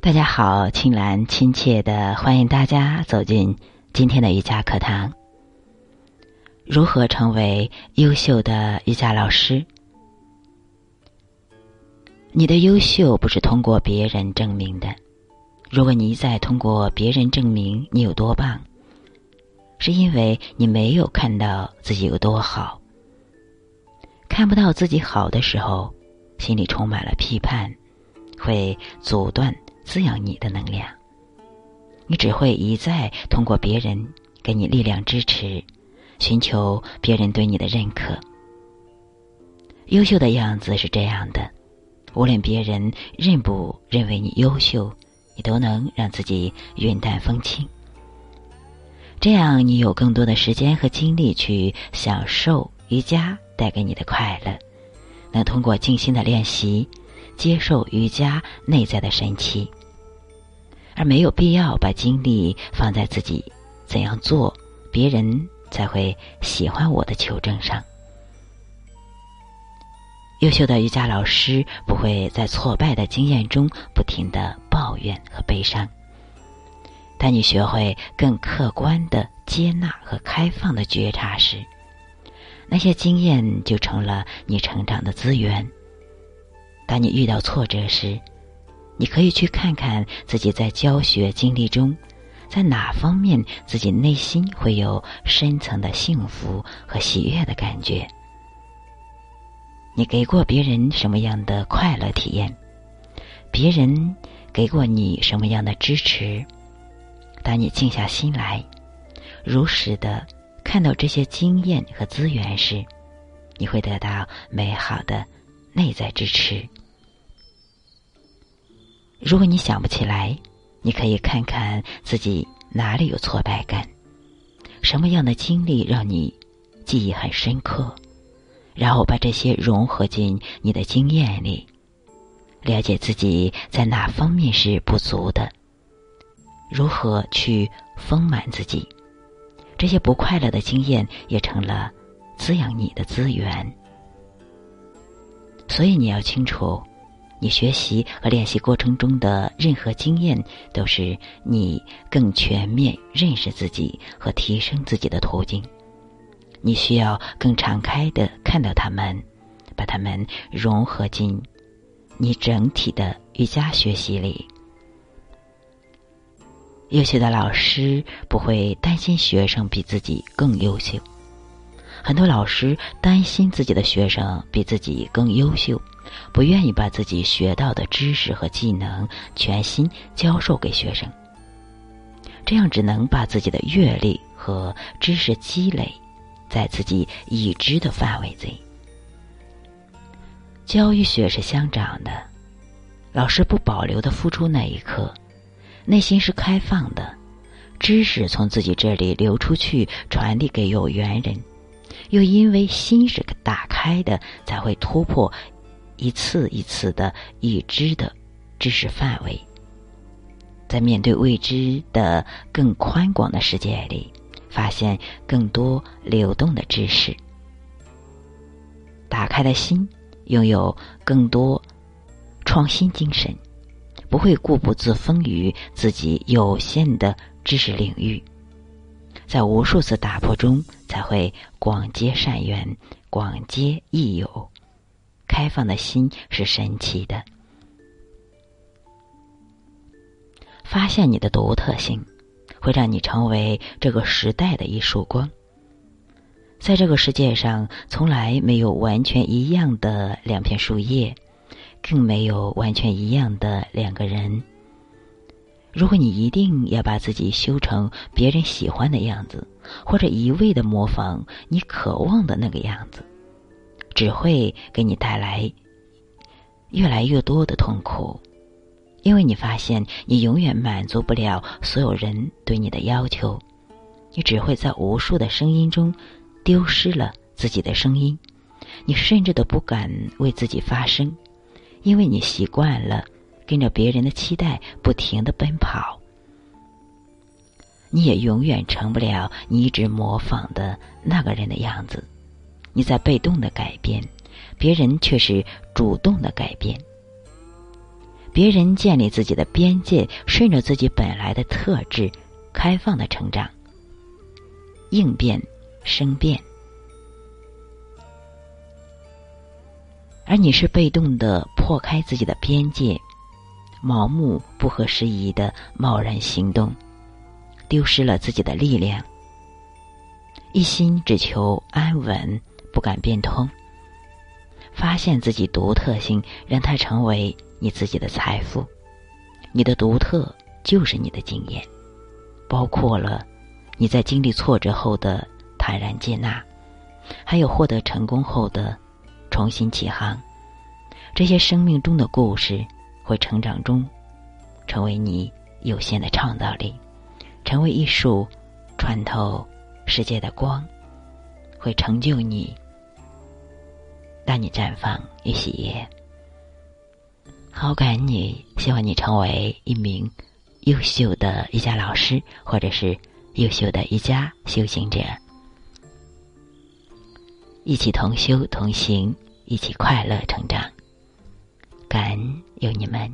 大家好，青兰亲切的欢迎大家走进今天的瑜伽课堂。如何成为优秀的瑜伽老师？你的优秀不是通过别人证明的。如果你一再通过别人证明你有多棒，是因为你没有看到自己有多好。看不到自己好的时候，心里充满了批判，会阻断。滋养你的能量，你只会一再通过别人给你力量支持，寻求别人对你的认可。优秀的样子是这样的，无论别人认不认为你优秀，你都能让自己云淡风轻。这样，你有更多的时间和精力去享受瑜伽带给你的快乐，能通过静心的练习，接受瑜伽内在的神奇。而没有必要把精力放在自己怎样做，别人才会喜欢我的求证上。优秀的瑜伽老师不会在挫败的经验中不停的抱怨和悲伤。当你学会更客观的接纳和开放的觉察时，那些经验就成了你成长的资源。当你遇到挫折时，你可以去看看自己在教学经历中，在哪方面自己内心会有深层的幸福和喜悦的感觉。你给过别人什么样的快乐体验？别人给过你什么样的支持？当你静下心来，如实的看到这些经验和资源时，你会得到美好的内在支持。如果你想不起来，你可以看看自己哪里有挫败感，什么样的经历让你记忆很深刻，然后把这些融合进你的经验里，了解自己在哪方面是不足的，如何去丰满自己。这些不快乐的经验也成了滋养你的资源，所以你要清楚。你学习和练习过程中的任何经验，都是你更全面认识自己和提升自己的途径。你需要更敞开的看到他们，把他们融合进你整体的瑜伽学习里。优秀的老师不会担心学生比自己更优秀，很多老师担心自己的学生比自己更优秀。不愿意把自己学到的知识和技能全心教授给学生，这样只能把自己的阅历和知识积累在自己已知的范围内。教与学是相长的，老师不保留的付出那一刻，内心是开放的，知识从自己这里流出去，传递给有缘人，又因为心是打开的，才会突破。一次一次的已知的知识范围，在面对未知的更宽广的世界里，发现更多流动的知识。打开的心，拥有更多创新精神，不会固步自封于自己有限的知识领域，在无数次打破中，才会广结善缘，广结益友。开放的心是神奇的，发现你的独特性，会让你成为这个时代的一束光。在这个世界上，从来没有完全一样的两片树叶，更没有完全一样的两个人。如果你一定要把自己修成别人喜欢的样子，或者一味的模仿你渴望的那个样子。只会给你带来越来越多的痛苦，因为你发现你永远满足不了所有人对你的要求，你只会在无数的声音中丢失了自己的声音，你甚至都不敢为自己发声，因为你习惯了跟着别人的期待不停的奔跑，你也永远成不了你一直模仿的那个人的样子。你在被动的改变，别人却是主动的改变。别人建立自己的边界，顺着自己本来的特质，开放的成长，应变生变。而你是被动的破开自己的边界，盲目不合时宜的贸然行动，丢失了自己的力量。一心只求安稳，不敢变通。发现自己独特性，让它成为你自己的财富。你的独特就是你的经验，包括了你在经历挫折后的坦然接纳，还有获得成功后的。重新起航，这些生命中的故事会成长中，成为你有限的创造力，成为一束穿透世界的光，会成就你，让你绽放与喜悦。好感你，希望你成为一名优秀的瑜伽老师，或者是优秀的瑜伽修行者。一起同修同行，一起快乐成长。感恩有你们。